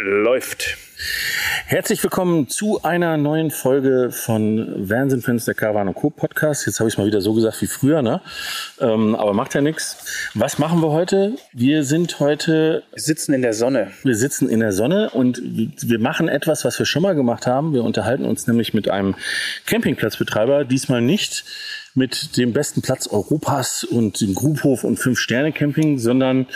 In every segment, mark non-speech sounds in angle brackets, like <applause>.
läuft. Herzlich willkommen zu einer neuen Folge von Wahnsinn Fans der Caravan Co. Podcast. Jetzt habe ich es mal wieder so gesagt wie früher, ne? Ähm, aber macht ja nichts. Was machen wir heute? Wir sind heute. Wir sitzen in der Sonne. Wir sitzen in der Sonne und wir machen etwas, was wir schon mal gemacht haben. Wir unterhalten uns nämlich mit einem Campingplatzbetreiber. Diesmal nicht mit dem besten Platz Europas und dem Grubhof und Fünf-Sterne-Camping, sondern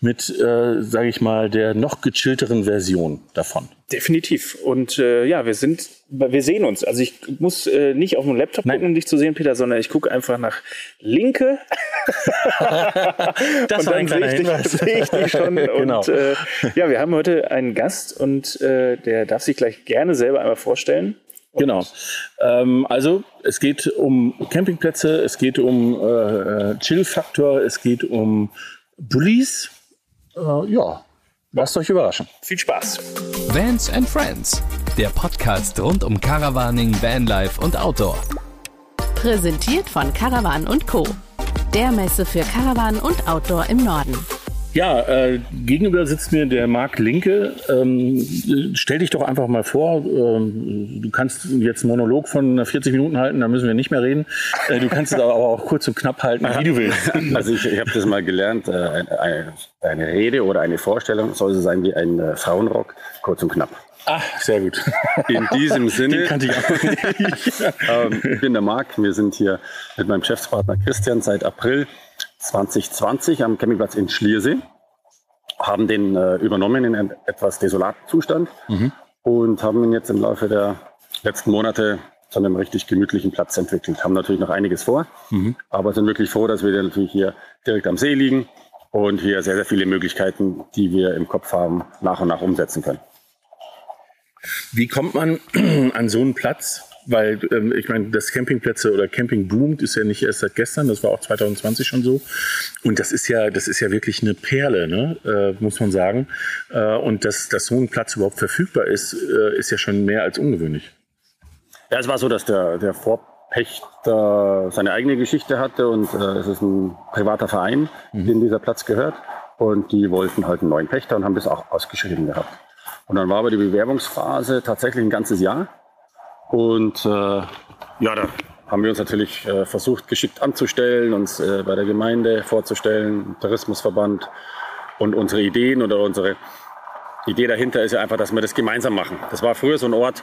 mit, äh, sage ich mal, der noch gechillteren Version davon. Definitiv. Und äh, ja, wir sind, wir sehen uns. Also ich muss äh, nicht auf dem Laptop Nein. gucken, um dich zu sehen, Peter, sondern ich gucke einfach nach Linke. <laughs> das war ein kleiner Hinweis. Sehe ich dich schon. <laughs> genau. Und äh, ja, wir haben heute einen Gast und äh, der darf sich gleich gerne selber einmal vorstellen. Genau. Ähm, also es geht um Campingplätze, es geht um äh, Chill-Faktor, es geht um Bullies. Äh, ja, lasst euch überraschen. Viel Spaß. Vans and Friends, der Podcast rund um Caravaning, Vanlife und Outdoor. Präsentiert von Caravan und Co. Der Messe für Caravan und Outdoor im Norden. Ja, äh, gegenüber sitzt mir der Marc Linke. Ähm, stell dich doch einfach mal vor. Ähm, du kannst jetzt einen Monolog von 40 Minuten halten, da müssen wir nicht mehr reden. Äh, du kannst es aber auch <laughs> kurz und knapp halten, wie du willst. <laughs> Also ich, ich habe das mal gelernt. Äh, eine, eine, Rede oder eine Vorstellung soll so sein wie ein äh, Frauenrock, kurz und knapp. Ah, sehr gut. In diesem <laughs> Sinne. Den kannte ich auch nicht. ähm, ich bin der Marc. Wir sind hier mit meinem Geschäftspartner Christian seit April 2020 am Campingplatz in Schliersee, haben den äh, übernommen in einem etwas desolaten Zustand mhm. und haben ihn jetzt im Laufe der letzten Monate zu einem richtig gemütlichen Platz entwickelt. Haben natürlich noch einiges vor, mhm. aber sind wirklich froh, dass wir natürlich hier direkt am See liegen und hier sehr, sehr viele Möglichkeiten, die wir im Kopf haben, nach und nach umsetzen können. Wie kommt man <clears throat> an so einen Platz? Weil ähm, ich meine, das Campingplätze oder Camping boomt ist ja nicht erst seit gestern, das war auch 2020 schon so. Und das ist ja, das ist ja wirklich eine Perle, ne? äh, muss man sagen. Äh, und dass, dass so ein Platz überhaupt verfügbar ist, äh, ist ja schon mehr als ungewöhnlich. Ja, es war so, dass der, der Vorpächter seine eigene Geschichte hatte und äh, es ist ein privater Verein, mhm. dem dieser Platz gehört. Und die wollten halt einen neuen Pächter und haben das auch ausgeschrieben gehabt. Und dann war aber die Bewerbungsphase tatsächlich ein ganzes Jahr. Und äh, ja, da haben wir uns natürlich äh, versucht, geschickt anzustellen, uns äh, bei der Gemeinde vorzustellen, Tourismusverband und unsere Ideen oder unsere Idee dahinter ist ja einfach, dass wir das gemeinsam machen. Das war früher so ein Ort,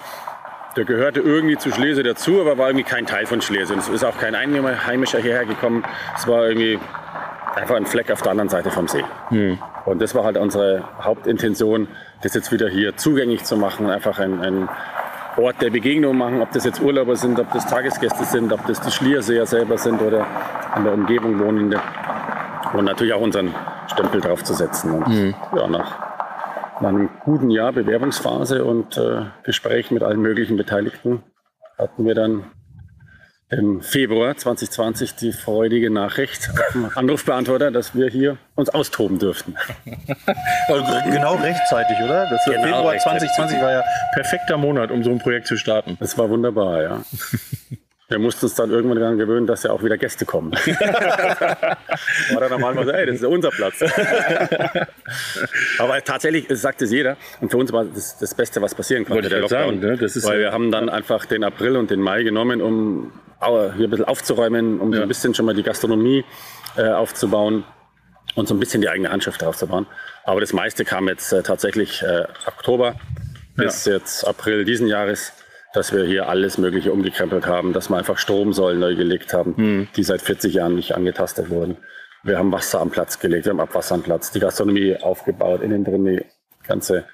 der gehörte irgendwie zu Schlesien dazu, aber war irgendwie kein Teil von Schlesien. Es ist auch kein Einheimischer hierher gekommen. Es war irgendwie einfach ein Fleck auf der anderen Seite vom See. Hm. Und das war halt unsere Hauptintention, das jetzt wieder hier zugänglich zu machen, einfach ein, ein Ort der Begegnung machen, ob das jetzt Urlauber sind, ob das Tagesgäste sind, ob das die Schlierseher selber sind oder in der Umgebung wohnende. Und natürlich auch unseren Stempel drauf zu setzen. Und mhm. ja, nach, nach, einem guten Jahr Bewerbungsphase und äh, Gespräch mit allen möglichen Beteiligten hatten wir dann im Februar 2020 die freudige Nachricht auf dem Anrufbeantworter, dass wir hier uns austoben dürften. <laughs> Also genau rechtzeitig, oder? Das genau Februar 2020 war ja perfekter Monat, um so ein Projekt zu starten. Das war wunderbar, ja. <laughs> Wir mussten uns dann irgendwann daran gewöhnen, dass ja auch wieder Gäste kommen. <laughs> war dann normal so, ey, das ist ja unser Platz. Aber tatsächlich sagt es jeder. Und für uns war das das Beste, was passieren konnte, der Lockdown. Sagen, ne? das ist Weil wir haben dann einfach den April und den Mai genommen, um hier ein bisschen aufzuräumen, um ja. so ein bisschen schon mal die Gastronomie äh, aufzubauen und so ein bisschen die eigene Handschrift aufzubauen. Aber das meiste kam jetzt äh, tatsächlich äh, Oktober bis ja. jetzt April diesen Jahres dass wir hier alles Mögliche umgekrempelt haben, dass wir einfach Stromsäulen neu gelegt haben, mhm. die seit 40 Jahren nicht angetastet wurden. Wir haben Wasser am Platz gelegt, wir haben Abwasser am Platz, die Gastronomie aufgebaut, innen drin die ganze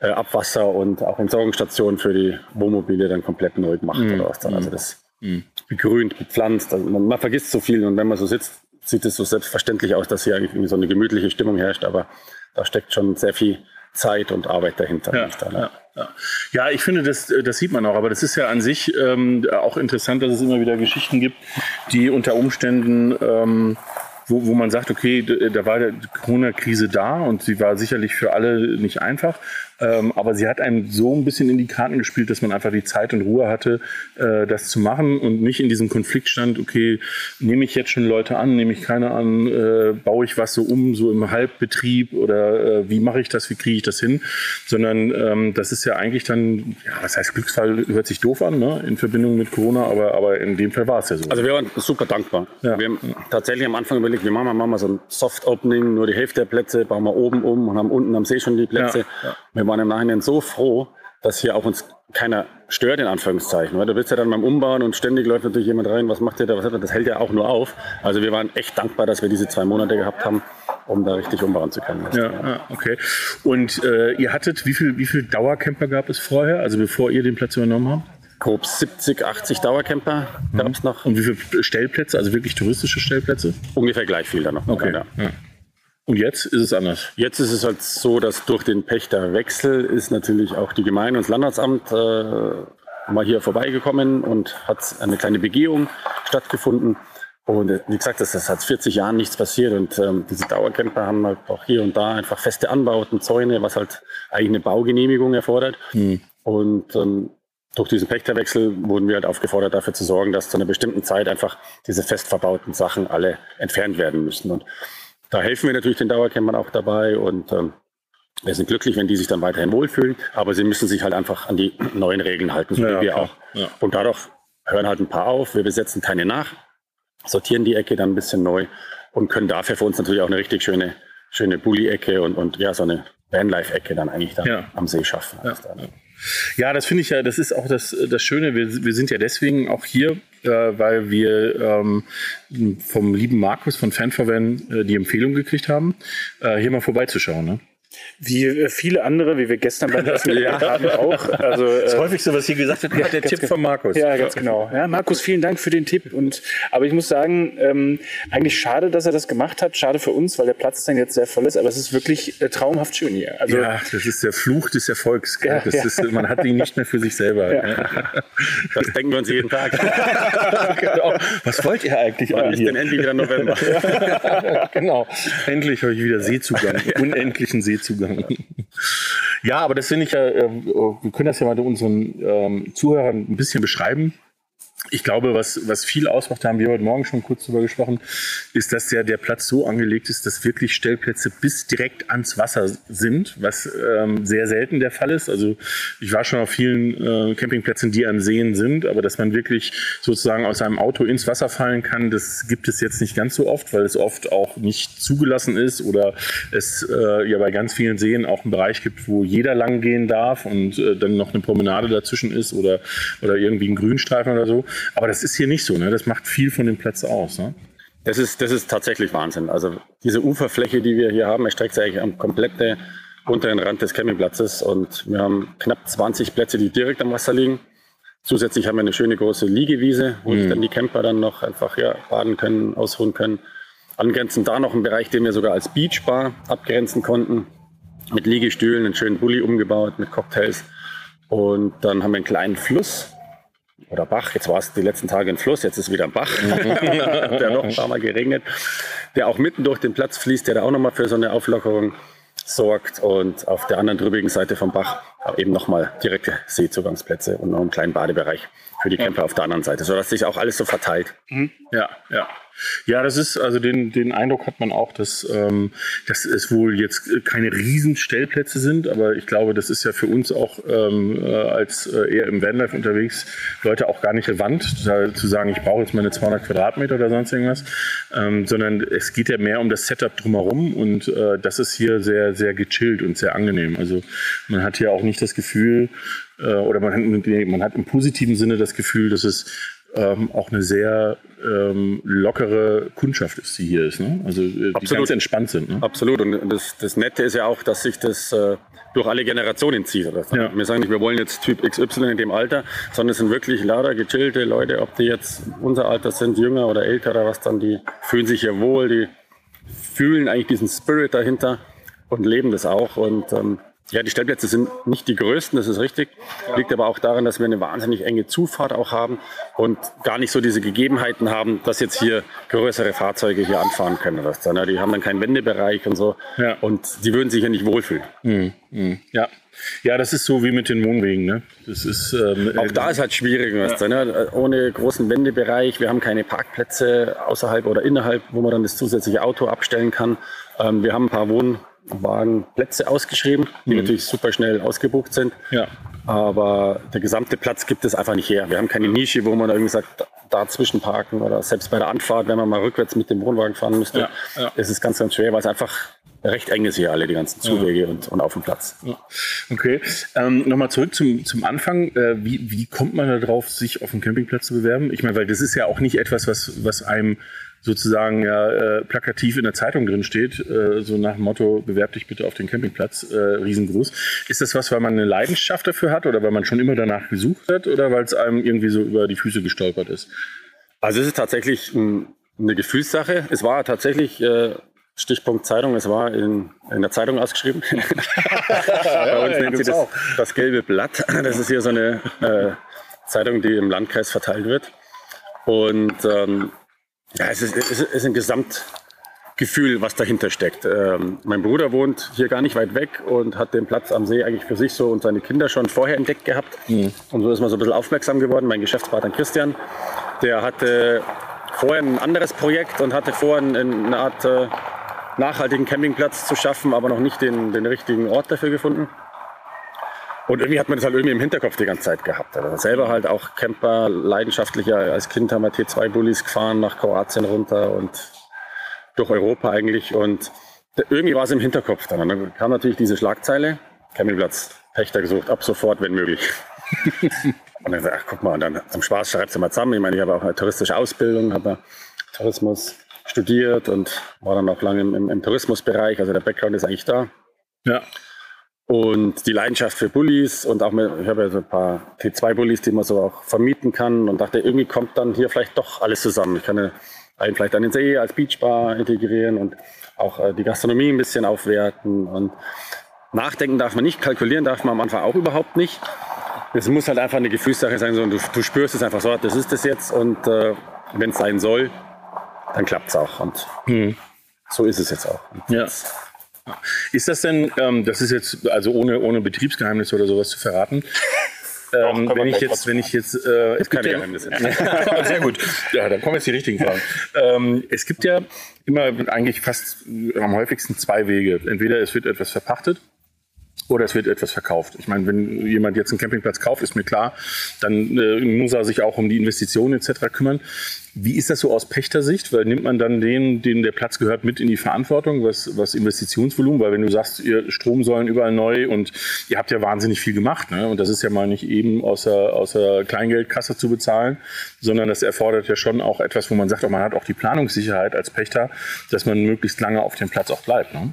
äh, Abwasser und auch Entsorgungsstationen für die Wohnmobile dann komplett neu gemacht mhm. oder was dann. Also das mhm. begrünt, bepflanzt. Also man, man, vergisst so viel und wenn man so sitzt, sieht es so selbstverständlich aus, dass hier eigentlich so eine gemütliche Stimmung herrscht, aber da steckt schon sehr viel Zeit und Arbeit dahinter. Ja, ja, ja. ja, ich finde, das, das sieht man auch. Aber das ist ja an sich ähm, auch interessant, dass es immer wieder Geschichten gibt, die unter Umständen ähm, wo, wo man sagt, okay, da war die Corona-Krise da und sie war sicherlich für alle nicht einfach. Ähm, aber sie hat einem so ein bisschen in die Karten gespielt, dass man einfach die Zeit und Ruhe hatte, äh, das zu machen und nicht in diesem Konflikt stand, okay, nehme ich jetzt schon Leute an, nehme ich keine an, äh, baue ich was so um, so im Halbbetrieb oder äh, wie mache ich das, wie kriege ich das hin, sondern ähm, das ist ja eigentlich dann, ja, was heißt Glücksfall, hört sich doof an, ne? in Verbindung mit Corona, aber, aber in dem Fall war es ja so. Also wir waren super dankbar. Ja. Wir haben tatsächlich am Anfang überlegt, wir machen mal, machen mal so ein Soft-Opening, nur die Hälfte der Plätze, bauen wir oben um und haben unten am See schon die Plätze. Ja, ja. Wir waren im Nachhinein so froh, dass hier auch uns keiner stört, in Anführungszeichen. Weil du bist ja dann beim Umbauen und ständig läuft natürlich jemand rein, was macht ihr da, was hat er? Das hält ja auch nur auf. Also wir waren echt dankbar, dass wir diese zwei Monate gehabt haben, um da richtig umbauen zu können. Ja, ja. okay. Und äh, ihr hattet, wie viel, wie viel Dauercamper gab es vorher, also bevor ihr den Platz übernommen habt? Grob 70, 80 Dauercamper gab es noch. Und wie viele Stellplätze, also wirklich touristische Stellplätze? Ungefähr gleich viel da noch. Okay. Ja. Und jetzt ist es anders? Jetzt ist es halt so, dass durch den Pächterwechsel ist natürlich auch die Gemeinde und das Landratsamt äh, mal hier vorbeigekommen und hat eine kleine Begehung stattgefunden. Und äh, wie gesagt, das ist seit 40 Jahren nichts passiert und ähm, diese Dauercamper haben halt auch hier und da einfach feste Anbauten, Zäune, was halt eigentlich eine Baugenehmigung erfordert. Hm. Und ähm, durch diesen Pächterwechsel wurden wir halt aufgefordert, dafür zu sorgen, dass zu einer bestimmten Zeit einfach diese fest verbauten Sachen alle entfernt werden müssen. Und da helfen wir natürlich den Dauercampern auch dabei und ähm, wir sind glücklich, wenn die sich dann weiterhin wohlfühlen, aber sie müssen sich halt einfach an die neuen Regeln halten, so ja, wie wir klar. auch. Ja. Und dadurch hören halt ein paar auf, wir besetzen keine nach, sortieren die Ecke dann ein bisschen neu und können dafür für uns natürlich auch eine richtig schöne, schöne Bulli-Ecke und, und ja, so eine Vanlife-Ecke dann eigentlich dann ja. am See schaffen. Ja. Ja, das finde ich ja, das ist auch das, das Schöne. Wir, wir sind ja deswegen auch hier, äh, weil wir ähm, vom lieben Markus von Fanverwen äh, die Empfehlung gekriegt haben, äh, hier mal vorbeizuschauen. Ne? Wie äh, viele andere, wie wir gestern beim <laughs> Essen ja. haben auch. Also, das ist äh, häufig so, was hier gesagt wird, ja, der Tipp von Markus. Ja, ganz genau. Ja, Markus, vielen Dank für den Tipp. Und, aber ich muss sagen, ähm, eigentlich schade, dass er das gemacht hat. Schade für uns, weil der Platz dann jetzt sehr voll ist. Aber es ist wirklich äh, traumhaft schön hier. Also, ja, das ist der Fluch des Erfolgs. Ja, das ja. Ist, man hat ihn nicht mehr für sich selber. Das denken wir uns jeden Tag. <laughs> genau. Was wollt ihr eigentlich? Wann ist denn endlich wieder November? <laughs> genau. Endlich habe ich wieder Seezugang. Unendlichen Seezugang. Zugang. Ja, aber das finde ich ja, äh, wir können das ja mal unseren ähm, Zuhörern ein bisschen beschreiben ich glaube, was, was viel ausmacht, da haben wir heute Morgen schon kurz drüber gesprochen, ist, dass ja der Platz so angelegt ist, dass wirklich Stellplätze bis direkt ans Wasser sind, was ähm, sehr selten der Fall ist. Also ich war schon auf vielen äh, Campingplätzen, die an Seen sind, aber dass man wirklich sozusagen aus einem Auto ins Wasser fallen kann, das gibt es jetzt nicht ganz so oft, weil es oft auch nicht zugelassen ist oder es äh, ja bei ganz vielen Seen auch einen Bereich gibt, wo jeder lang gehen darf und äh, dann noch eine Promenade dazwischen ist oder, oder irgendwie ein Grünstreifen oder so. Aber das ist hier nicht so, ne? Das macht viel von dem Platz aus, ne? Das ist, das ist tatsächlich Wahnsinn. Also diese Uferfläche, die wir hier haben, erstreckt sich eigentlich am kompletten unteren Rand des Campingplatzes und wir haben knapp 20 Plätze, die direkt am Wasser liegen. Zusätzlich haben wir eine schöne große Liegewiese, wo mhm. dann die Camper dann noch einfach ja, baden können, ausruhen können. Angrenzend da noch ein Bereich, den wir sogar als Beachbar abgrenzen konnten, mit Liegestühlen, einen schönen Bulli umgebaut, mit Cocktails. Und dann haben wir einen kleinen Fluss, oder Bach. Jetzt war es die letzten Tage ein Fluss, jetzt ist wieder ein Bach. <laughs> <laughs> der noch ein paar Mal geregnet. Der auch mitten durch den Platz fließt, der da auch nochmal für so eine Auflockerung sorgt. Und auf der anderen drübigen Seite vom Bach eben nochmal direkte Seezugangsplätze und noch einen kleinen Badebereich für die Camper auf der anderen Seite, sodass sich auch alles so verteilt. Mhm. Ja, ja. Ja, das ist, also den, den Eindruck hat man auch, dass, ähm, dass es wohl jetzt keine Riesenstellplätze sind, aber ich glaube, das ist ja für uns auch ähm, äh, als äh, eher im Vanlife unterwegs Leute auch gar nicht relevant, zu sagen, ich brauche jetzt meine 200 Quadratmeter oder sonst irgendwas, ähm, sondern es geht ja mehr um das Setup drumherum und äh, das ist hier sehr, sehr gechillt und sehr angenehm. Also man hat hier auch nicht das Gefühl, äh, oder man hat, man hat im positiven Sinne das Gefühl, dass es ähm, auch eine sehr ähm, lockere Kundschaft ist, die hier ist. Ne? Also äh, die ganz entspannt sind. Ne? Absolut. Und das, das Nette ist ja auch, dass sich das äh, durch alle Generationen zieht. Ja. Wir sagen nicht, wir wollen jetzt Typ XY in dem Alter, sondern es sind wirklich lauter gechillte Leute, ob die jetzt unser Alter sind, jünger oder älter oder was dann, die fühlen sich hier wohl, die fühlen eigentlich diesen Spirit dahinter und leben das auch. Und ähm, Ja, die Stellplätze sind nicht die größten, das ist richtig. Liegt aber auch daran, dass wir eine wahnsinnig enge Zufahrt auch haben und gar nicht so diese Gegebenheiten haben, dass jetzt hier größere Fahrzeuge hier anfahren können. Oder so? Die haben dann keinen Wendebereich und so. Ja. Und die würden sich ja nicht wohlfühlen. Ja. Ja, das ist so wie mit den Wohnwegen. Ne? Das ist, ähm, Auch da ist halt schwierig, weißt du, ne? ohne großen Wendebereich. Wir haben keine Parkplätze außerhalb oder innerhalb, wo man dann das zusätzliche Auto abstellen kann. Ähm, wir haben ein paar Wohnwagenplätze ausgeschrieben, die natürlich super schnell ausgebucht sind. Ja. Aber der gesamte Platz gibt es einfach nicht her. Wir haben keine Nische, wo man irgendwie sagt, dazwischen parken oder selbst bei der Anfahrt, wenn man mal rückwärts mit dem Wohnwagen fahren müsste. Ja, ja. Es ist ganz, ganz schwer, weil es einfach recht eng ist hier alle, die ganzen Zuwege und, und auf dem Platz. Okay. Ähm, Nochmal zurück zum, zum Anfang. Äh, wie, wie kommt man darauf, sich auf dem Campingplatz zu bewerben? Ich meine, weil das ist ja auch nicht etwas, was, was einem sozusagen ja äh, plakativ in der Zeitung drin steht, äh, so nach dem Motto, bewerb dich bitte auf den Campingplatz, äh, riesengroß. Ist das was, weil man eine Leidenschaft dafür hat oder weil man schon immer danach gesucht hat oder weil es einem irgendwie so über die Füße gestolpert ist? Also es ist tatsächlich ein, eine Gefühlssache. Es war tatsächlich äh, Stichpunkt Zeitung, es war in, in der Zeitung ausgeschrieben. <laughs> Bei uns nennt sie das, das gelbe Blatt. Das ist hier so eine äh, Zeitung, die im Landkreis verteilt wird. Und ähm, ja, es ist, es ist ein Gesamtgefühl, was dahinter steckt. Ähm, mein Bruder wohnt hier gar nicht weit weg und hat den Platz am See eigentlich für sich so und seine Kinder schon vorher entdeckt gehabt. Und so ist man so ein bisschen aufmerksam geworden. Mein Geschäftspartner Christian, der hatte vorher ein anderes Projekt und hatte vor, ein- eine Art äh, nachhaltigen Campingplatz zu schaffen, aber noch nicht den, den richtigen Ort dafür gefunden. Und irgendwie hat man das halt irgendwie im Hinterkopf die ganze Zeit gehabt. Also selber halt auch Camper, leidenschaftlicher. Als Kind haben wir T2-Bullis gefahren, nach Kroatien runter und durch Europa eigentlich. Und irgendwie war es im Hinterkopf dann. Und dann kam natürlich diese Schlagzeile, Campingplatz, Pächter gesucht, ab sofort, wenn möglich. <laughs> und dann gesagt, ach guck mal, und dann zum Spaß schreibst du mal zusammen. Ich meine, ich habe auch eine touristische Ausbildung, habe Tourismus studiert und war dann auch lange im, im, im Tourismusbereich. Also der Background ist eigentlich da. Ja. Und die Leidenschaft für Bullis und auch mit, ich habe ja so ein paar T2-Bullis, die man so auch vermieten kann und dachte, irgendwie kommt dann hier vielleicht doch alles zusammen. Ich kann ja einen vielleicht an den See als Beachbar integrieren und auch äh, die Gastronomie ein bisschen aufwerten und nachdenken darf man nicht, kalkulieren darf man am Anfang auch überhaupt nicht. Es muss halt einfach eine Gefühlssache sein, so, und du, du spürst es einfach so, das ist es jetzt und äh, wenn es sein soll, dann klappt es auch und so ist es jetzt auch. Und Ja. Ist das denn, ähm, das ist jetzt, also ohne, ohne Betriebsgeheimnis oder sowas zu verraten, ähm, wenn ich jetzt, wenn ich jetzt, äh, es gibt keine ja, Geheimnisse. <laughs> Sehr gut. Ja, dann kommen jetzt die richtigen Fragen. ähm, es gibt ja immer eigentlich fast am häufigsten zwei Wege. Entweder es wird etwas verpachtet oder es wird etwas verkauft. Ich meine, wenn jemand jetzt einen Campingplatz kauft, ist mir klar, dann äh, muss er sich auch um die Investitionen etc. kümmern. Wie ist das so aus Pächtersicht? Weil nimmt man dann den, den der Platz gehört, mit in die Verantwortung, was, was Investitionsvolumen? Weil wenn du sagst, ihr Stromsäulen überall neu und ihr habt ja wahnsinnig viel gemacht, ne? und das ist ja mal nicht eben außer, außer Kleingeldkasse zu bezahlen, sondern das erfordert ja schon auch etwas, wo man sagt, auch man hat auch die Planungssicherheit als Pächter, dass man möglichst lange auf dem Platz auch bleibt. Ne?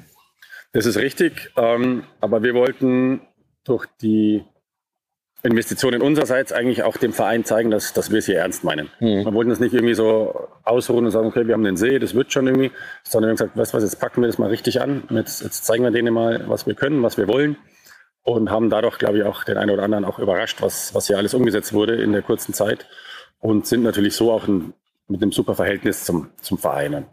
Das ist richtig, ähm, aber wir wollten durch die Investitionen unsererseits eigentlich auch dem Verein zeigen, dass, dass wir es hier ernst meinen. Wir wollten das nicht irgendwie so ausruhen und sagen, okay, wir haben den See, das wird schon irgendwie, sondern wir haben gesagt, weißt du was, jetzt packen wir das mal richtig an, jetzt, jetzt zeigen wir denen mal, was wir können, was wir wollen und haben dadurch, glaube ich, auch den einen oder anderen auch überrascht, was, was hier alles umgesetzt wurde in der kurzen Zeit und sind natürlich so auch ein, mit einem super Verhältnis zum, zum Verein. Und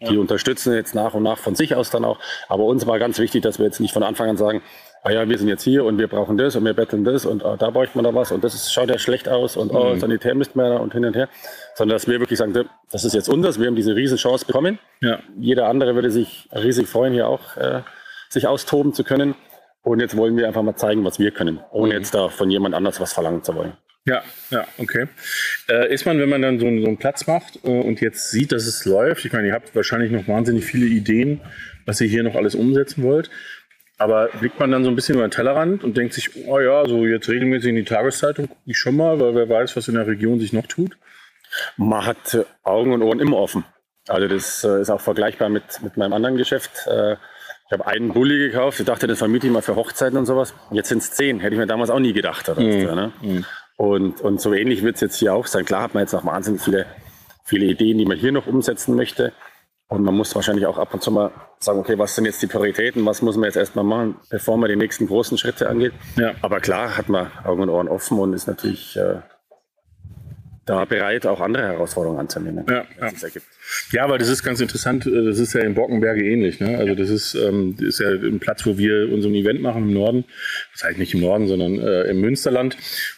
die unterstützen jetzt nach und nach von sich aus dann auch. Aber uns war ganz wichtig, dass wir jetzt nicht von Anfang an sagen, ah ja, wir sind jetzt hier und wir brauchen das und wir betteln das und ah, da bräuchte man da was und das ist, schaut ja schlecht aus und oh, sanitär müssten wir da und hin und her. Sondern dass wir wirklich sagen, das ist jetzt unseres, wir haben diese Riesenchance bekommen. Ja. Jeder andere würde sich riesig freuen, hier auch äh, sich austoben zu können. Und jetzt wollen wir einfach mal zeigen, was wir können, ohne jetzt da von jemand anders was verlangen zu wollen. Ja, ja, okay. Äh, ist man, wenn man dann so, einen- so einen Platz macht äh, und jetzt sieht, dass es läuft, ich meine, ihr habt wahrscheinlich noch wahnsinnig viele Ideen, was ihr hier noch alles umsetzen wollt, aber blickt man dann so ein bisschen über den Tellerrand und denkt sich, oh ja, so jetzt regelmäßig in die Tageszeitung gucke ich schon mal, weil wer weiß, was in der Region sich noch tut. Man hat äh, Augen und Ohren immer offen. Also das äh, ist auch vergleichbar mit, mit meinem anderen Geschäft. Äh, ich habe einen Bulli gekauft. Ich dachte, das vermiete ich mal für Hochzeiten und sowas. Jetzt sind es zehn. Hätte ich mir damals auch nie gedacht. Oder so, ne? Und, und so ähnlich wird es jetzt hier auch sein. Klar hat man jetzt noch wahnsinnig viele, viele Ideen, die man hier noch umsetzen möchte. Und man muss wahrscheinlich auch ab und zu mal sagen, okay, was sind jetzt die Prioritäten, was muss man jetzt erstmal machen, bevor man die nächsten großen Schritte angeht. Ja. Aber klar hat man Augen und Ohren offen und ist natürlich äh, da bereit, auch andere Herausforderungen anzunehmen, Ja, ja. es ergibt. Ja, weil das ist ganz interessant. äh, Das ist ja in Bockenberge ähnlich. Ne? Also das ist, ähm, das ist ja ein Platz, wo wir unser Event machen im Norden. Das heißt nicht im Norden, sondern äh, im Münsterland.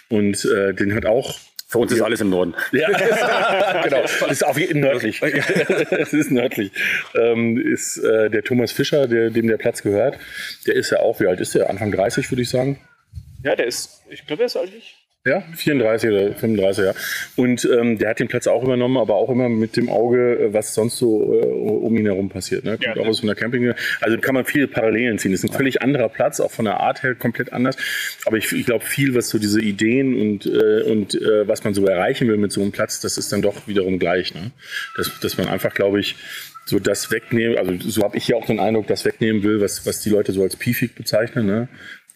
Und äh, den hat auch Für uns ist alles im Norden. ja, <laughs> genau. Das ist auf jeden nördlich. <laughs> Es ist nördlich. Ähm, ist äh, der Thomas Fischer, der, dem der Platz gehört. Der ist ja auch, wie alt ist der? Anfang 30, würde ich sagen. Ja, der ist, ich glaube, er ist alt. Ja, 34 oder 35, ja. Und ähm, der hat den Platz auch übernommen, aber auch immer mit dem Auge, äh, was sonst so äh, um ihn herum passiert. Ne? Kommt Ja, auch aus einer Camping. Also kann man viele Parallelen ziehen. Das ist ein völlig anderer Platz, auch von der Art her komplett anders. Aber ich, ich glaube, viel, was so diese Ideen und, äh, und äh, was man so erreichen will mit so einem Platz, das ist dann doch wiederum gleich. Ne? Dass, dass man einfach, glaube ich, so das wegnehmen, also so habe ich hier auch den Eindruck, das wegnehmen will, was, was die Leute so als piefig bezeichnen, ne?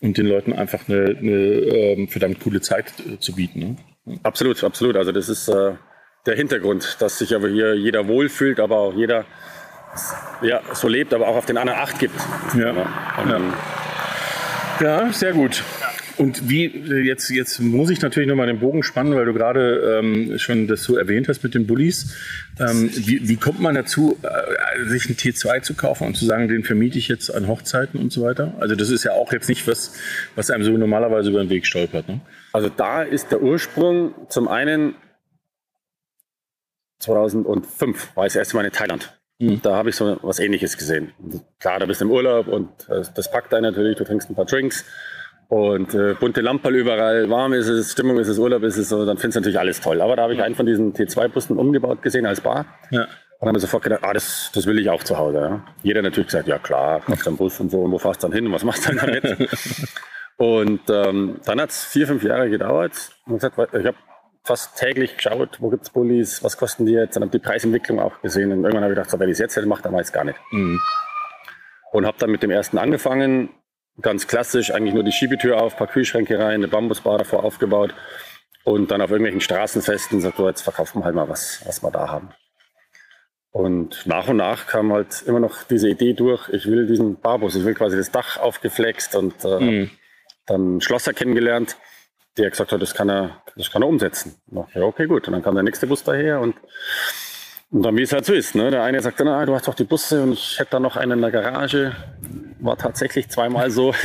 Und den Leuten einfach eine, eine ähm, verdammt coole Zeit äh, zu bieten. Ne? Absolut, absolut. Also das ist äh, der Hintergrund, dass sich aber hier jeder wohlfühlt, aber auch jeder ja, so lebt, aber auch auf den anderen Acht gibt. Ja. Ja. ähm, Ja, sehr gut. Und wie, äh, jetzt, jetzt muss ich natürlich nochmal den Bogen spannen, weil du gerade ähm, schon das so erwähnt hast mit den Bullies. Ähm, wie, wie kommt man dazu, äh, sich einen T2 zu kaufen und zu sagen, den vermiete ich jetzt an Hochzeiten und so weiter? Also das ist ja auch jetzt nicht was, was einem so normalerweise über den Weg stolpert. Ne? Also da ist der Ursprung zum einen 2005 war ich das erste Mal in Thailand. Mhm. Da habe ich so was ähnliches gesehen. Klar, da bist du im Urlaub und äh, das packt einen natürlich, du trinkst ein paar Drinks und äh, bunte Lampen überall, warm ist es, Stimmung ist es, Urlaub ist es, so, dann findest du natürlich alles toll. Aber da habe ich einen von diesen T2-Bussen umgebaut gesehen als Bar. Ja. Und haben wir sofort gedacht, ah, das, das will ich auch zu Hause. Ja. Jeder natürlich gesagt, ja klar, kaufst einen Bus und so, und wo fährst du dann hin und was machst du dann damit? <laughs> und ähm, dann hat es vier, fünf Jahre gedauert. Und gesagt, ich habe fast täglich geschaut, wo gibt's Bullis, was kosten die jetzt, dann habe die Preisentwicklung auch gesehen. Und irgendwann habe ich gedacht, so, wenn ich es jetzt hätte, macht, dann weiß ich gar nicht. Mhm. Und habe dann mit dem ersten angefangen, ganz klassisch, eigentlich nur die Schiebetür auf, paar Kühlschränke rein, eine Bambusbar davor aufgebaut und dann auf irgendwelchen Straßenfesten sagt, so, jetzt verkaufen wir halt mal was, was wir da haben. Und nach und nach kam halt immer noch diese Idee durch, ich will diesen Barbus, ich will quasi das Dach aufgeflext und äh, Mhm. dann einen Schlosser kennengelernt, der gesagt hat, das kann er, das kann er umsetzen. Ja, okay, gut. Und dann kam der nächste Bus daher und, und dann, wie es halt so ist, ne? Der eine sagt dann, ah, du hast doch die Busse und ich hätte da noch einen in der Garage. War tatsächlich zweimal so. <laughs>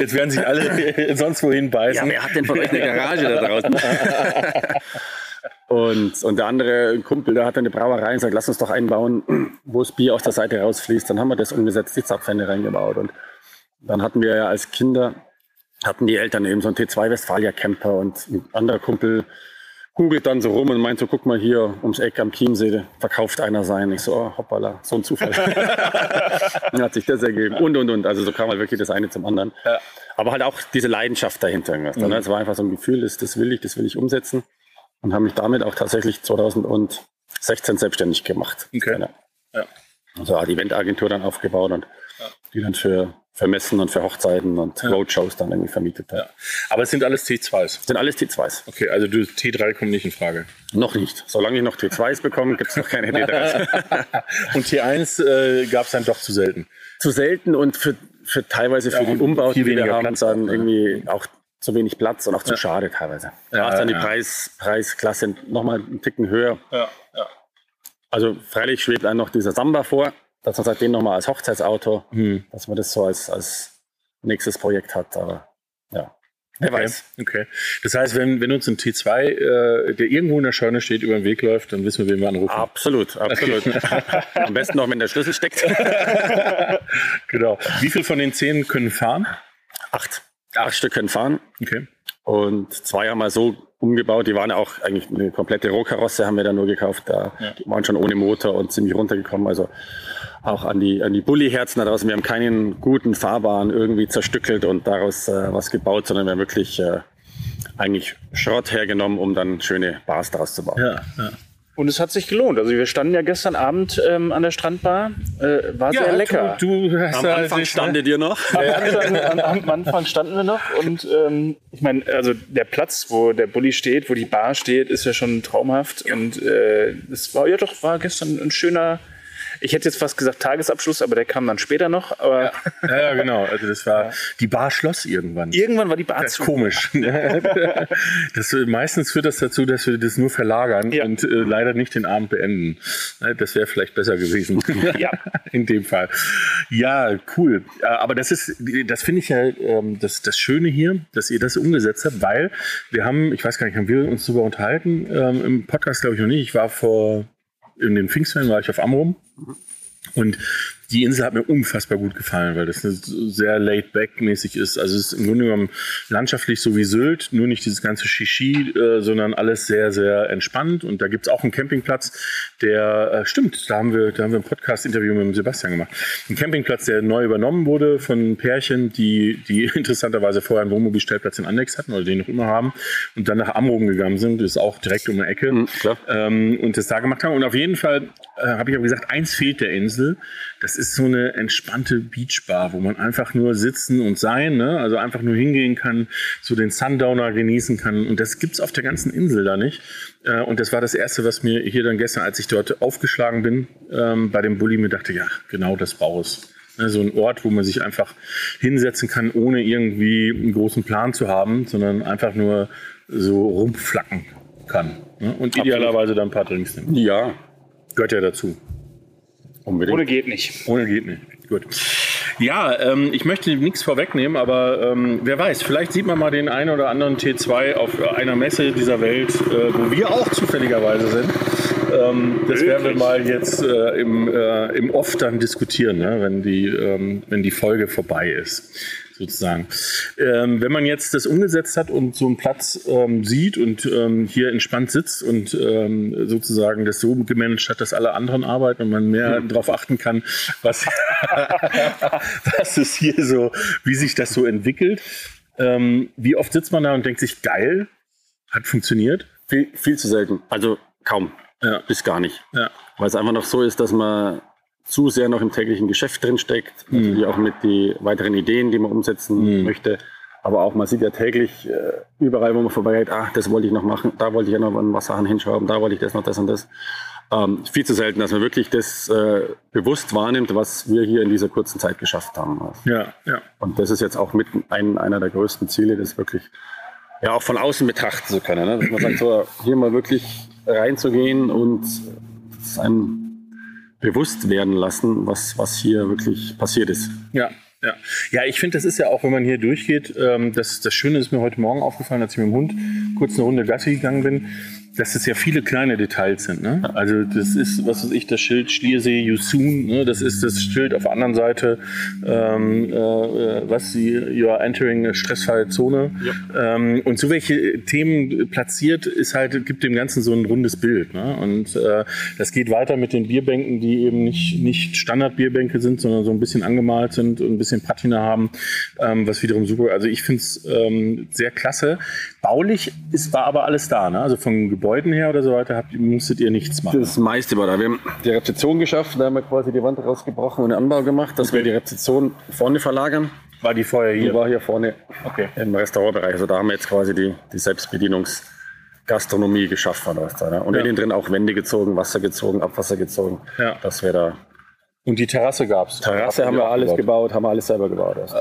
Jetzt werden sich alle sonst wohin beißen. wer hat denn von euch eine Garage da draußen? <laughs> und, und der andere Kumpel, der hat eine Brauerei und sagt, lass uns doch einbauen, wo das Bier aus der Seite rausfließt. Dann haben wir das umgesetzt, die Zapfhände reingebaut. Und dann hatten wir ja als Kinder, hatten die Eltern eben so einen T2 Westfalia Camper und ein anderer Kumpel googelt dann so rum und meint so, guck mal hier ums Eck am Chiemsee, verkauft einer sein. Ich so, oh, hoppala, so ein Zufall. <laughs> dann hat sich das ergeben. Und, und, und. Also so kam halt wirklich das eine zum anderen. Aber halt auch diese Leidenschaft dahinter. Mhm. Es war einfach so ein Gefühl, das, das will ich, das will ich umsetzen. Und habe mich damit auch tatsächlich 2016 selbstständig gemacht. Okay. Ja. Ja. Also die Eventagentur dann aufgebaut und die dann für, für Messen und für Hochzeiten und Roadshows dann irgendwie vermietet hat. Ja. Aber es sind alles T2s. Sind alles T2s. Okay, also du, T3 kommt nicht in Frage. Noch nicht. Solange ich noch T2s bekomme, gibt es noch keine T3s. <laughs> Und T1 äh, gab es dann doch zu selten. Zu selten und für, für teilweise für Ja, die Umbauten, viel die wir haben, Platz dann irgendwie auch zu wenig Platz und auch zu schade teilweise. Da ist dann die ja. Preis, Preisklasse nochmal einen Ticken höher. Ja, ja. Also freilich schwebt einem noch dieser Samba vor, dass man sagt, den nochmal als Hochzeitsauto, Hm. dass man das so als, als nächstes Projekt hat. Aber ja, wer Okay. weiß. okay. Das heißt, wenn, wenn uns ein T2, äh, der irgendwo in der Scheune steht, über den Weg läuft, dann wissen wir, wen wir anrufen. Absolut, absolut. Am besten noch, wenn der Schlüssel steckt. <laughs> Genau. Wie viel von den zehn können fahren? Acht. Acht Stück können fahren. Okay. Und zwei haben wir so umgebaut, die waren ja auch eigentlich eine komplette Rohkarosse, haben wir dann nur gekauft. Da die waren schon ohne Motor und ziemlich runtergekommen. Also auch an die, an die Bulli-Herzen da draußen. Wir haben keinen guten Fahrbahn irgendwie zerstückelt und daraus äh, was gebaut, sondern wir haben wirklich äh, eigentlich Schrott hergenommen, um dann schöne Bars daraus zu bauen. Ja, ja. Und es hat sich gelohnt. Also wir standen ja gestern Abend ähm, an der Strandbar. Äh, war sehr lecker. Du, du hast Am Anfang dich, standet ihr noch. Am, am Anfang standen wir noch und ähm, ich meine, also der Platz, wo der Bulli steht, wo die Bar steht, ist ja schon traumhaft. Und äh, es war ja doch war gestern ein schöner, ich hätte jetzt fast gesagt Tagesabschluss, aber der kam dann später noch. Aber Ja, ja, genau. Also das war die Bar schloss irgendwann. irgendwann war die Bar Das ist zu. komisch. <laughs> das, meistens führt das dazu, dass wir das nur verlagern Ja. und äh, leider nicht den Abend beenden. Ne, Das wäre vielleicht besser gewesen. <laughs> Ja. In dem Fall. Ja, cool. Äh, Aber das ist, das finde ich ja ähm, das, das Schöne hier, dass ihr das umgesetzt habt, weil wir haben, ich weiß gar nicht, haben wir uns darüber unterhalten? Ähm, Im Podcast glaube ich noch nicht. Ich war vor, in den Pfingstferien war ich auf Amrum. Und die Insel hat mir unfassbar gut gefallen, weil das sehr laid-back-mäßig ist. Also es ist im Grunde genommen landschaftlich so wie Sylt, nur nicht dieses ganze Shishi, äh, sondern alles sehr, sehr entspannt. Und da gibt's auch einen Campingplatz, der, äh, stimmt, da haben wir, da haben wir ein Podcast-Interview mit dem Sebastian gemacht. Ein Campingplatz, der neu übernommen wurde von Pärchen, die, die <laughs> interessanterweise vorher einen Wohnmobilstellplatz in Annex hatten oder den noch immer haben und dann nach Amrum gegangen sind. Das ist auch direkt um die Ecke klar. ähm, und das da gemacht haben. Und auf jeden Fall äh, habe ich aber gesagt, eins fehlt der Insel. Das ist so eine entspannte Beachbar, wo man einfach nur sitzen und sein, ne? also einfach nur hingehen kann, so den Sundowner genießen kann. Und das gibt's auf der ganzen Insel da nicht. Äh, und das war das Erste, was mir hier dann gestern, als ich dort aufgeschlagen bin, ähm, bei dem Bulli mir dachte, ja, genau das Baus. Ne, So ein Ort, wo man sich einfach hinsetzen kann, ohne irgendwie einen großen Plan zu haben, sondern einfach nur so rumflacken kann. Ne? Und idealerweise dann ein paar Drinks nehmen. Ja, Gehört ja dazu. Unbedingt. Ohne geht nicht. Ohne geht nicht. Gut. Ja, ähm, ich möchte nichts vorwegnehmen, aber ähm, wer weiß, vielleicht sieht man mal den einen oder anderen T2 auf einer Messe dieser Welt, äh, wo wir auch zufälligerweise sind. Ähm, das werden wir mal jetzt äh, im, äh, im Off dann diskutieren, ne? wenn, die, ähm, wenn die Folge vorbei ist. Sozusagen. Ähm, wenn man jetzt das umgesetzt hat und so einen Platz ähm, sieht und ähm, hier entspannt sitzt und ähm, sozusagen das so gemanagt hat, dass alle anderen arbeiten und man mehr darauf achten kann, was, <laughs> was ist hier so, wie sich das so entwickelt. Ähm, wie oft sitzt man da und denkt sich, geil, hat funktioniert? Viel, viel zu selten. Also kaum. Ja. Bis gar nicht. Ja. Weil es einfach noch so ist, dass man zu sehr noch im täglichen Geschäft drin steckt. Mhm. Natürlich auch mit die weiteren Ideen, die man umsetzen möchte. Aber auch, man sieht ja täglich äh, überall, wo man vorbeigeht, ach, das wollte ich noch machen, da wollte ich ja noch einen Wasserhahn hinschrauben, da wollte ich das noch, das und das. Ähm, viel zu selten, dass man wirklich das äh, bewusst wahrnimmt, was wir hier in dieser kurzen Zeit geschafft haben. Ja, ja. Und das ist jetzt auch mit ein, einer der größten Ziele, das wirklich ja auch von außen betrachten zu können. Ne? Dass man sagt, so, hier mal wirklich reinzugehen und es einem bewusst werden lassen, was, was hier wirklich passiert ist. Ja, ja. Ja, ich finde, das ist ja auch, wenn man hier durchgeht, ähm, das, das Schöne ist mir heute Morgen aufgefallen, als ich mit dem Hund kurz eine Runde Gassi gegangen bin, dass es ja viele kleine Details sind. Ne? Also das ist, was weiß ich, das Schild Schliersee You Soon, ne? das ist das Schild auf der anderen Seite, ähm, äh, was sie, you are entering a stressfreie Zone. Ähm, und so welche Themen platziert, ist halt, gibt dem Ganzen so ein rundes Bild. Ne? Und äh, das geht weiter mit den Bierbänken, die eben nicht, nicht Standard-Bierbänke sind, sondern so ein bisschen angemalt sind und ein bisschen Patina haben, ähm, was wiederum super. Also ich finde es ähm, sehr klasse. Baulich ist, war aber alles da. Ne? Also von Gebäuden her oder so weiter habt, musstet ihr nichts machen. Das meiste war da. Wir haben die Rezeption geschafft, da haben wir quasi die Wand rausgebrochen und einen Anbau gemacht, dass wir die Rezeption vorne verlagern. war die vorher Die hier? war hier vorne Okay. im Restaurantbereich. Also da haben wir jetzt quasi die, die Selbstbedienungsgastronomie geschaffen. Was da, ne? Und Ja. innen drin auch Wände gezogen, Wasser gezogen, Abwasser gezogen. Ja. Dass wir da Und die Terrasse gab's. Terrasse haben wir alles gebaut, haben wir alles selber gebaut. Also,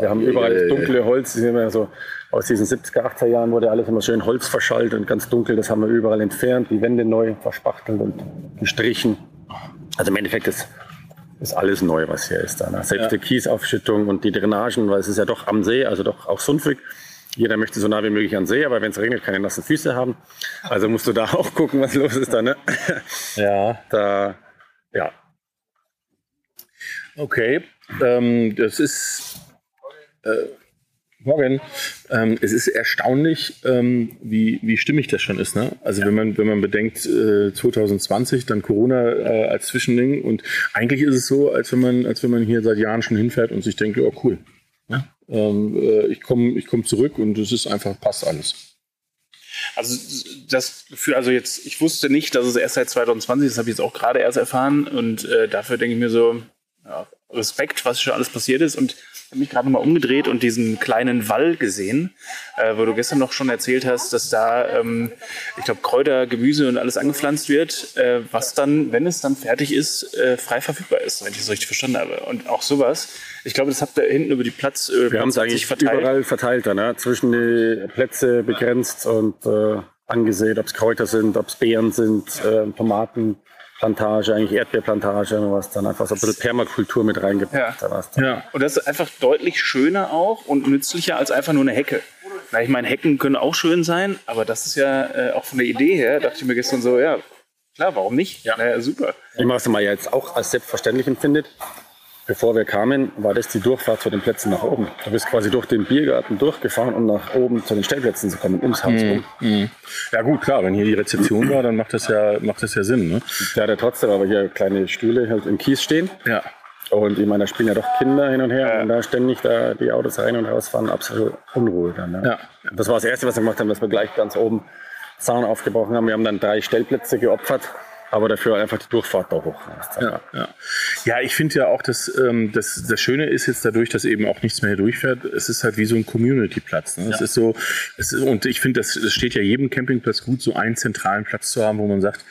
wir haben überall das dunkle Holz, das ist immer so aus diesen 70er, 80er Jahren wurde alles immer schön Holz verschallt und ganz dunkel, das haben wir überall entfernt, die Wände neu verspachtelt und gestrichen. Also im Endeffekt ist, ist alles neu, was hier ist. Da, ne? Selbst die Kiesaufschüttung und die Drainagen, weil es ist ja doch am See, also doch auch sumpfig. Jeder möchte so nah wie möglich an See, aber wenn es regnet, keine nassen Füße haben. Also musst du da <laughs> auch gucken, was los ist da. Ne? Ja. <laughs> Da, ja, Okay, ähm, das ist äh, morgen. Ähm, es ist erstaunlich, ähm, wie, wie stimmig das schon ist. Ne? Also wenn man wenn man bedenkt, äh, 2020 dann Corona äh, als Zwischending und eigentlich ist es so, als wenn man als wenn man hier seit Jahren schon hinfährt und sich denkt, oh cool, ne? ähm, äh, ich komme ich komm zurück und es ist einfach passt alles. Also das für also jetzt, ich wusste nicht, dass es erst seit 2020 ist, das habe ich jetzt auch gerade erst erfahren und äh, dafür denke ich mir so, ja, Respekt, was schon alles passiert ist und mich gerade nochmal umgedreht und diesen kleinen Wall gesehen, äh, wo du gestern noch schon erzählt hast, dass da, ähm, ich glaube, Kräuter, Gemüse und alles angepflanzt wird, äh, was dann, wenn es dann fertig ist, äh, frei verfügbar ist, wenn ich das richtig verstanden habe. Und auch sowas. Ich glaube, das habt ihr hinten über die Platz. Äh, Wir haben es eigentlich verteilt. überall verteilt, dann, ne? zwischen die Plätze begrenzt und äh, angesehen, ob es Kräuter sind, ob es Beeren sind, äh, Tomaten. Plantage, eigentlich Erdbeerplantage, was dann einfach so ein bisschen Permakultur mit reingebracht. Ja. ja. Und das ist einfach deutlich schöner auch und nützlicher als einfach nur eine Hecke. Na, ich meine, Hecken können auch schön sein, aber das ist ja äh, auch von der Idee her, dachte ich mir gestern so, ja, klar, warum nicht? Ja, naja, super. Ich mache es mal jetzt auch als selbstverständlich empfindet bevor wir kamen, war das die Durchfahrt zu den Plätzen nach oben. Du bist quasi durch den Biergarten durchgefahren, um nach oben zu den Stellplätzen zu kommen, ums Haus rum. Mm, Ja gut, klar, wenn hier die Rezeption war, dann macht das ja, macht das ja Sinn. Ne? Der hatte trotzdem aber hier kleine Stühle halt im Kies stehen. Ja. Und ich meine, da spielen ja doch Kinder hin und her ja. und da ständig da die Autos rein und rausfahren, absolut Unruhe dann. Ne? Ja. Das war das Erste, was wir gemacht haben, dass wir gleich ganz oben Zaun aufgebrochen haben. Wir haben dann drei Stellplätze geopfert aber dafür einfach die Durchfahrt da hoch. Ja, ja. ja ich finde ja auch, dass ähm, das, das Schöne ist jetzt dadurch, dass eben auch nichts mehr hier durchfährt, es ist halt wie so ein Community-Platz. Ne? Ja. Es ist so, es ist, und ich finde, das, das steht ja jedem Campingplatz gut, so einen zentralen Platz zu haben, wo man sagt,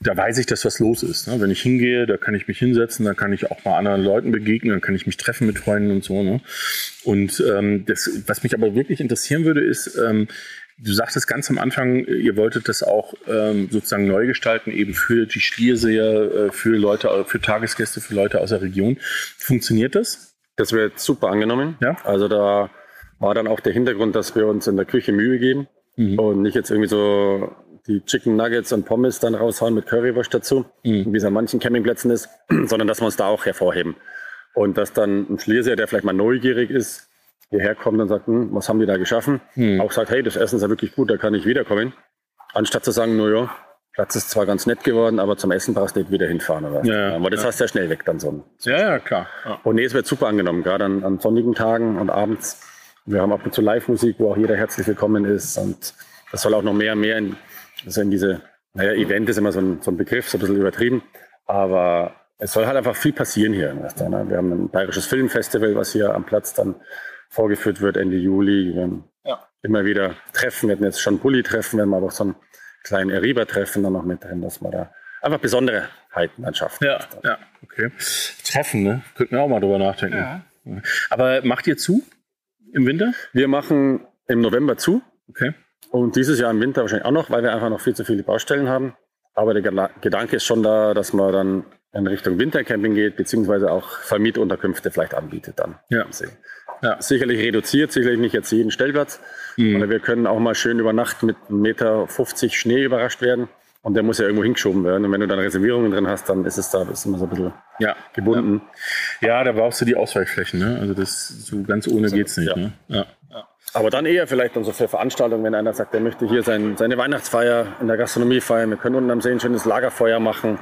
da weiß ich, dass was los ist. Ne? Wenn ich hingehe, da kann ich mich hinsetzen, da kann ich auch mal anderen Leuten begegnen, dann kann ich mich treffen mit Freunden und so. Ne? Und ähm, das, was mich aber wirklich interessieren würde, ist, ähm, Du sagtest ganz am Anfang, ihr wolltet das auch ähm, sozusagen neu gestalten, eben für die Schlierseher, äh, für Leute, äh, für Tagesgäste, für Leute aus der Region. Funktioniert das? Das wird super angenommen. Ja. Also da war dann auch der Hintergrund, dass wir uns in der Küche Mühe geben mhm. und nicht jetzt irgendwie so die Chicken Nuggets und Pommes dann raushauen mit Currywurst dazu, mhm. wie es an manchen Campingplätzen ist, <clears throat> sondern dass wir uns da auch hervorheben. Und dass dann ein Schlierseher, der vielleicht mal neugierig ist, hierher kommt und sagt, hm, was haben die da geschaffen? Hm. Auch sagt, hey, das Essen ist ja wirklich gut, da kann ich wiederkommen. Anstatt zu sagen, naja, Platz ist zwar ganz nett geworden, aber zum Essen brauchst du nicht wieder hinfahren. Oder? Ja, aber das ja. hast du ja schnell weg dann so. Ja, ja, klar. Ja. Und nee, es wird super angenommen, gerade an, an sonnigen Tagen und abends. Wir haben ab und zu Live-Musik, wo auch jeder herzlich willkommen ist. Und das soll auch noch mehr und mehr in, also in diese, naja, Event ist immer so ein, so ein Begriff, so ein bisschen übertrieben. Aber es soll halt einfach viel passieren hier. Ne? Wir haben ein bayerisches Filmfestival, was hier am Platz dann vorgeführt wird Ende Juli. Ja. Immer wieder Treffen. Wir hatten jetzt schon Bulli-Treffen, wenn wir aber auch so einen kleinen Eriba-Treffen dann noch mit drin, dass man da einfach Besonderheiten dann schafft. Ja, ja, okay. Treffen, ne? Könnten wir auch mal drüber nachdenken. Ja. Aber macht ihr zu im Winter? Wir machen im November zu. Okay. Und dieses Jahr im Winter wahrscheinlich auch noch, weil wir einfach noch viel zu viele Baustellen haben. Aber der Gedanke ist schon da, dass man dann in Richtung Wintercamping geht, beziehungsweise auch Vermietunterkünfte vielleicht anbietet dann. Ja. Ja. Sicherlich reduziert, sicherlich nicht jetzt jeden Stellplatz. Mhm. wir können auch mal schön über Nacht mit 1,50 Meter Schnee überrascht werden. Und der muss ja irgendwo hingeschoben werden. Und wenn du dann Reservierungen drin hast, dann ist es da ist immer so ein bisschen ja. gebunden. Ja. ja. da brauchst du die Ausweichflächen. Ne? Also das so ganz ohne so, geht's nicht. Ja. Ne? Ja. Aber dann eher vielleicht dann so für Veranstaltungen, wenn einer sagt, der möchte hier sein, seine Weihnachtsfeier in der Gastronomie feiern. Wir können unten am See ein schönes Lagerfeuer machen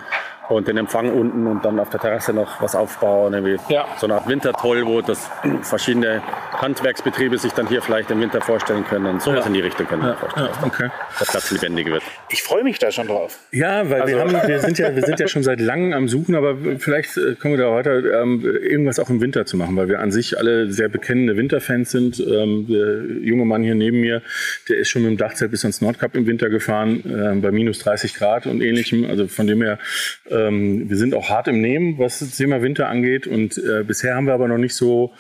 und den Empfang unten und dann auf der Terrasse noch was aufbauen. Irgendwie ja. So eine Art Wintertoll, wo das <clears throat> verschiedene Handwerksbetriebe sich dann hier vielleicht im Winter vorstellen können. Und sowas ja. in die Richtung können wir ja. vorstellen. Ja. Okay. Der Platz lebendig wird. Ich freue mich da schon drauf. Ja, weil also. wir, haben, wir, sind ja, wir sind ja schon seit langem am Suchen, aber vielleicht äh, kommen wir da weiter, ähm, irgendwas auch im Winter zu machen, weil wir an sich alle sehr bekennende Winterfans sind. Ähm, der junge Mann hier neben mir, der ist schon mit dem Dachzelt bis ans Nordkap im Winter gefahren, äh, bei minus 30 Grad und ähnlichem. Also von dem her ähm, wir sind auch hart im Nehmen, was das Thema Winter angeht. Und äh, bisher haben wir aber noch nicht so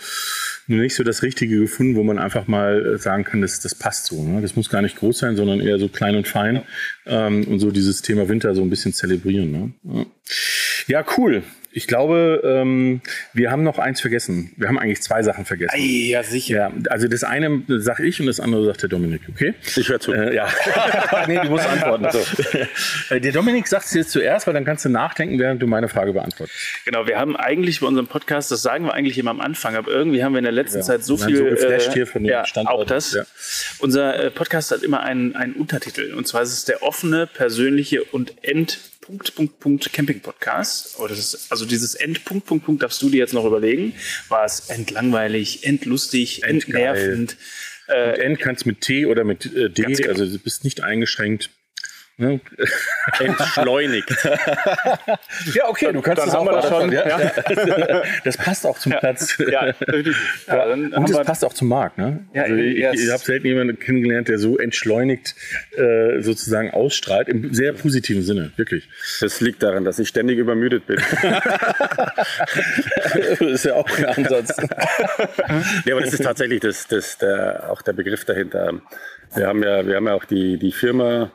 noch nicht so das Richtige gefunden, wo man einfach mal äh, sagen kann, das, das passt so. Ne? Das muss gar nicht groß sein, sondern eher so klein und fein. Ähm, und so dieses Thema Winter so ein bisschen zelebrieren. Ne? Ja. Ja, cool. Ich glaube, ähm, wir haben noch eins vergessen. Wir haben eigentlich zwei Sachen vergessen. Ja, sicher. Ja, also das eine sage ich und das andere sagt der Dominik, okay? Ich höre zu. Äh, ja. <laughs> nee, du musst antworten. So. Äh, der Dominik sagt es jetzt zuerst, weil dann kannst du nachdenken, während du meine Frage beantwortest. Genau, wir haben eigentlich bei unserem Podcast, das sagen wir eigentlich immer am Anfang, aber irgendwie haben wir in der letzten ja. Zeit so viel. So geflasht äh, hier von dem ja, Standort. Auch das. Ja. Unser äh, Podcast hat immer einen, einen Untertitel und zwar ist es der offene, persönliche und end Punkt, Punkt, Punkt Camping Podcast. Oh, das ist, also dieses End, Punkt, Punkt, Punkt darfst du dir jetzt noch überlegen. War es entlangweilig, endlustig, entnervend? Und End kannst mit T oder mit äh, D, genau. also du bist nicht eingeschränkt. Ne? Entschleunigt. <laughs> Ja, okay, du kannst Dann das haben auch wir das schon. Ja. <laughs> Das passt auch zum Platz. Ja, definitiv. <laughs> Ja, Und das passt auch zum Markt. Ne? Ja, also ich ich habe selten jemanden kennengelernt, der so entschleunigt äh, sozusagen ausstrahlt, im sehr positiven Sinne, wirklich. Das liegt daran, dass ich ständig übermüdet bin. das ist ja auch ein Ansatz. Ja, aber das ist tatsächlich das, das, der, auch der Begriff dahinter. Wir haben ja, wir haben ja auch die, die Firma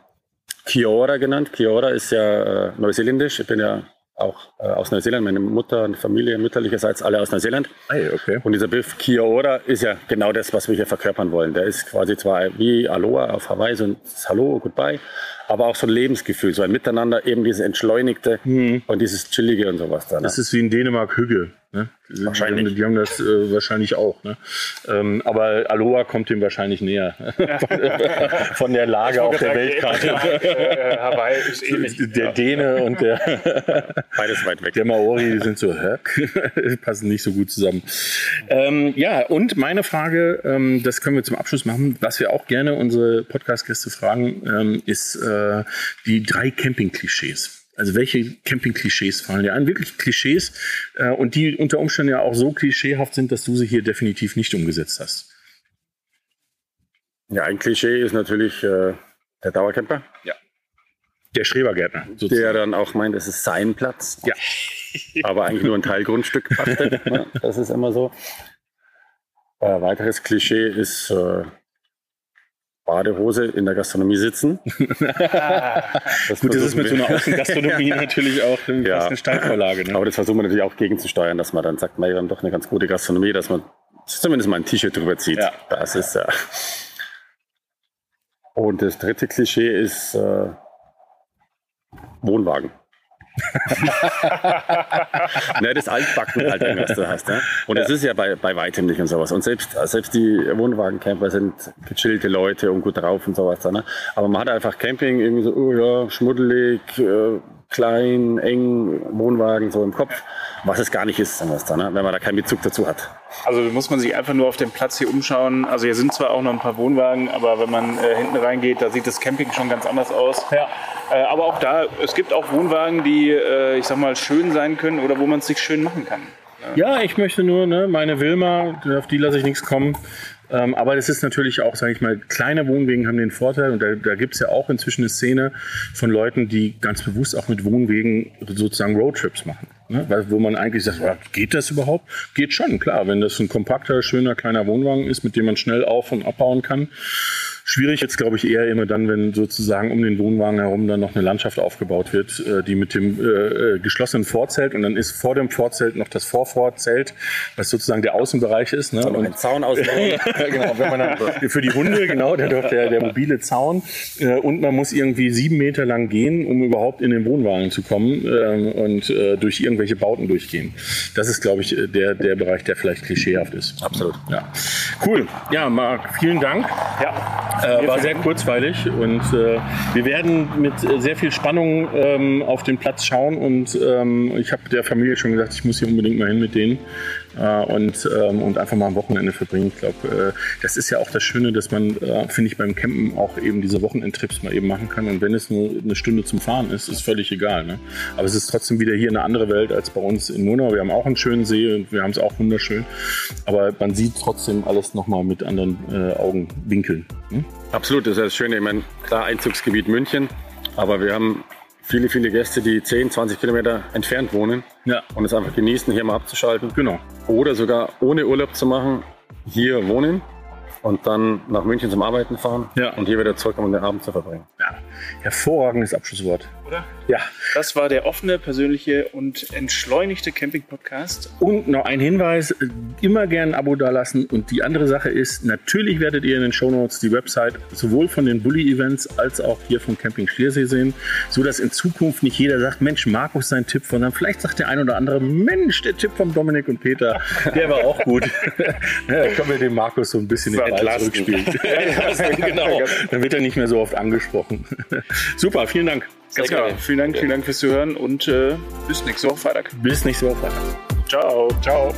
Kiora genannt. Kiora ist ja äh, neuseeländisch. Ich bin ja auch äh, aus Neuseeland. Meine Mutter und Familie mütterlicherseits alle aus Neuseeland. Hey, okay. Und dieser Begriff Kiora ist ja genau das, was wir hier verkörpern wollen. Der ist quasi zwar wie Aloha auf Hawaii, so ein Hallo, Goodbye, aber auch so ein Lebensgefühl, so ein Miteinander, eben dieses Entschleunigte und dieses Chillige und sowas. Da, ne? Das ist wie in Dänemark Hügge. Ne? Die- Wahrscheinlich. Die haben das äh, wahrscheinlich auch. Ne? Ähm, aber Aloha kommt dem wahrscheinlich näher. <laughs> Von der Lage auf der Weltkarte. äh, Hawaii ist ähnlich. Der Däne und der, <laughs> Beides weit weg. der Maori, die sind so, hä? <laughs> passen nicht so gut zusammen. Ähm, ja, und meine Frage, ähm, das können wir zum Abschluss machen, was wir auch gerne unsere Podcast-Gäste fragen, ähm, ist äh, die drei Camping-Klischees. Also welche Camping-Klischees fallen dir an? Wirklich Klischees äh, und die unter Umständen ja auch so klischeehaft sind, dass du sie hier definitiv nicht umgesetzt hast. Ja, ein Klischee ist natürlich äh, der Dauercamper, Der Schrebergärtner. sozusagen. der dann auch meint, es ist sein Platz. Ja. <laughs> aber eigentlich nur ein Teilgrundstück pachtet. ne? <laughs> Das ist immer so. Äh, weiteres Klischee ist äh, Badehose in der Gastronomie sitzen. <laughs> Das Gut, das ist mit so einer Außengastronomie <laughs> natürlich auch ähm, Ja. eine Steilvorlage. Ne? Aber das versuchen wir natürlich auch gegenzusteuern, dass man dann sagt, wir haben doch eine ganz gute Gastronomie, dass man zumindest mal ein T-Shirt drüber zieht. Ja. Das ist ja. Und das dritte Klischee ist äh, Wohnwagen. <laughs> ne, das Altbacken halt, was du hast. Ne? Und das ist ja bei, bei weitem nicht und sowas. Und selbst, selbst die Wohnwagencamper sind gechillte Leute und gut drauf und sowas. Ne? Aber man hat einfach Camping irgendwie so, oh ja, schmuddelig, äh, klein, eng, Wohnwagen so im Kopf. Was es gar nicht ist, sagen wir es da, ne? wenn man da keinen Bezug dazu hat. Also muss man sich einfach nur auf dem Platz hier umschauen. Also hier sind zwar auch noch ein paar Wohnwagen, aber wenn man äh, hinten reingeht, da sieht das Camping schon ganz anders aus. Ja. Äh, aber auch da, es gibt auch Wohnwagen, die, äh, ich sag mal, schön sein können oder wo man es sich schön machen kann. Ja, ich möchte nur, ne, meine Wilma, auf die lasse ich nichts kommen. Ähm, aber das ist natürlich auch, sage ich mal, kleine Wohnwegen haben den Vorteil und da, da gibt es ja auch inzwischen eine Szene von Leuten, die ganz bewusst auch mit Wohnwegen sozusagen Roadtrips machen. Ne? Wo man eigentlich sagt, ja, geht das überhaupt? Geht schon, klar. Wenn das ein kompakter, schöner, kleiner Wohnwagen ist, mit dem man schnell auf- und abbauen kann. Schwierig jetzt, glaube ich, eher immer dann, wenn sozusagen um den Wohnwagen herum dann noch eine Landschaft aufgebaut wird, äh, die mit dem äh, äh, geschlossenen Vorzelt und dann ist vor dem Vorzelt noch das Vorvorzelt, was sozusagen der Außenbereich ist. Ne? Und einen Zaun ausbauen. <laughs> genau, wenn man dann, <laughs> für die Hunde, genau, der, der, der mobile Zaun. Äh, und man muss irgendwie sieben Meter lang gehen, um überhaupt in den Wohnwagen zu kommen ähm, und äh, durch irgendwelche Bauten durchgehen. Das ist, glaube ich, der, der Bereich, der vielleicht klischeehaft ist. Absolut. Ja. Cool. Ja, Marc, vielen Dank. Ja, Äh, war sehr kurzweilig und äh, wir werden mit äh, sehr viel Spannung ähm, auf den Platz schauen und ähm, ich habe der Familie schon gesagt, ich muss hier unbedingt mal hin mit denen und, ähm, und einfach mal ein Wochenende verbringen. Ich glaube, äh, das ist ja auch das Schöne, dass man, äh, finde ich, beim Campen auch eben diese Wochenendtrips mal eben machen kann und wenn es nur eine Stunde zum Fahren ist, ist völlig egal. Ne? Aber es ist trotzdem wieder hier eine andere Welt als bei uns in Murnau. Wir haben auch einen schönen See und wir haben es auch wunderschön, aber man sieht trotzdem alles nochmal mit anderen äh, Augenwinkeln. Ne? Absolut, das ist das Schöne. Ich meine, klar, Einzugsgebiet München, aber wir haben viele, viele Gäste, die 10, 20 Kilometer entfernt wohnen Ja. und es einfach genießen, hier mal abzuschalten. Genau. Oder sogar ohne Urlaub zu machen, hier wohnen und dann nach München zum Arbeiten fahren Ja. und hier wieder zurück, um den Abend zu verbringen. Ja, hervorragendes Abschlusswort. Oder? Ja. Das war der offene, persönliche und entschleunigte Camping-Podcast. Und noch ein Hinweis, immer gern ein Abo dalassen. Und die andere Sache ist, natürlich werdet ihr in den Shownotes die Website sowohl von den Bully-Events als auch hier vom Camping Schliersee sehen, so dass in Zukunft nicht jeder sagt, Mensch, Markus sein Tipp, sondern vielleicht sagt der ein oder andere, Mensch, der Tipp von Dominik und Peter, der war auch gut. <laughs> ja, können wir den Markus so ein bisschen in den zurückspielen. <laughs> genau. Dann wird er nicht mehr so oft angesprochen. <laughs> Super, vielen Dank. Ganz klar. Vielen Dank, vielen Dank fürs Zuhören und äh, bis nächste Woche Freitag. Bis nächste Woche. Ciao. Ciao.